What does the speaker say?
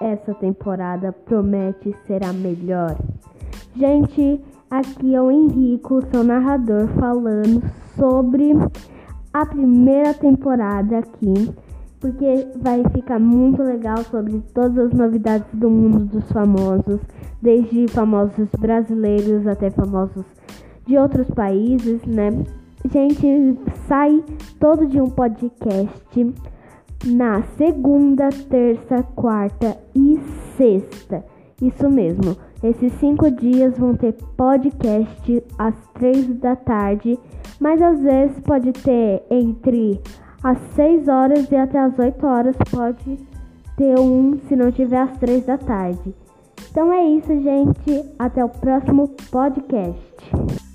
essa temporada promete ser a melhor. Gente, aqui é o Henrico, seu narrador, falando sobre a primeira temporada aqui, porque vai ficar muito legal sobre todas as novidades do mundo dos famosos, desde famosos brasileiros até famosos de outros países, né? Gente, sai todo dia um podcast na segunda, terça, quarta e sexta. Isso mesmo. Esses cinco dias vão ter podcast às três da tarde, mas às vezes pode ter entre às seis horas e até às oito horas pode ter um se não tiver às três da tarde. Então é isso, gente. Até o próximo podcast.